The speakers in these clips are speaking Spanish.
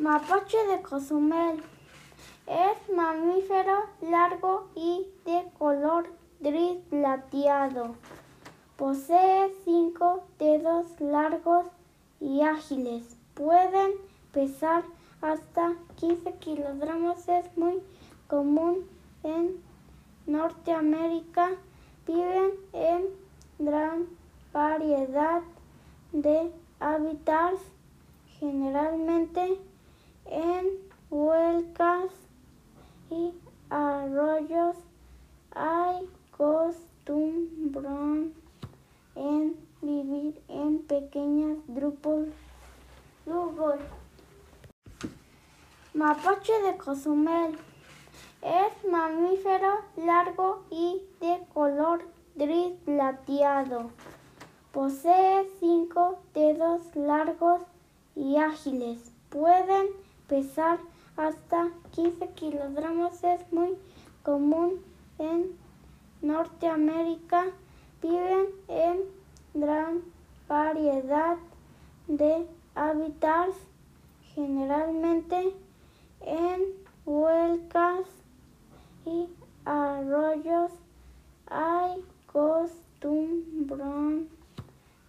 Mapache de Cozumel es mamífero largo y de color gris plateado. Posee cinco dedos largos y ágiles. Pueden pesar hasta 15 kilogramos. Es muy común en Norteamérica. Viven en gran variedad de hábitats, generalmente en huelgas y arroyos. Hay costumbre en vivir en pequeños grupos. Mapache de Cozumel es mamífero largo y de color gris plateado. Posee cinco dedos largos y ágiles. Pueden pesar hasta 15 kilogramos. Es muy común en Norteamérica, viven en gran variedad de hábitats, generalmente en huelcas y arroyos. Hay costumbrón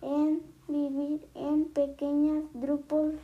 en vivir en pequeños grupos.